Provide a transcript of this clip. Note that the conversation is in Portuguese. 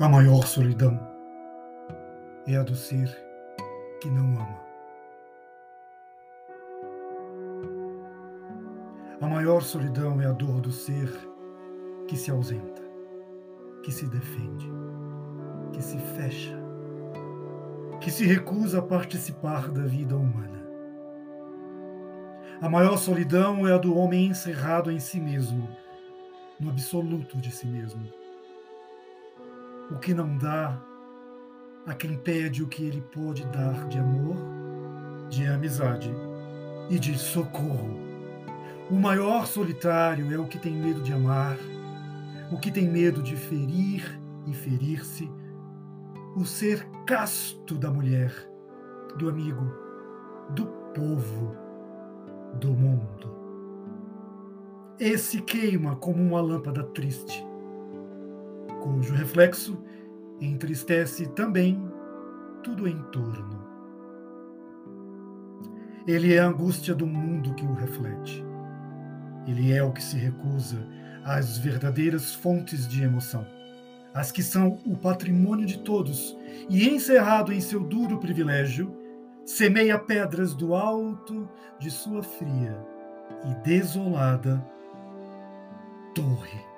A maior solidão é a do ser que não ama. A maior solidão é a dor do ser que se ausenta, que se defende, que se fecha, que se recusa a participar da vida humana. A maior solidão é a do homem encerrado em si mesmo, no absoluto de si mesmo. O que não dá a quem pede o que ele pode dar de amor, de amizade e de socorro. O maior solitário é o que tem medo de amar, o que tem medo de ferir e ferir-se, o ser casto da mulher, do amigo, do povo, do mundo. Esse queima como uma lâmpada triste, cujo reflexo entristece também tudo em torno. Ele é a angústia do mundo que o reflete. Ele é o que se recusa às verdadeiras fontes de emoção, as que são o patrimônio de todos, e encerrado em seu duro privilégio, semeia pedras do alto de sua fria e desolada torre.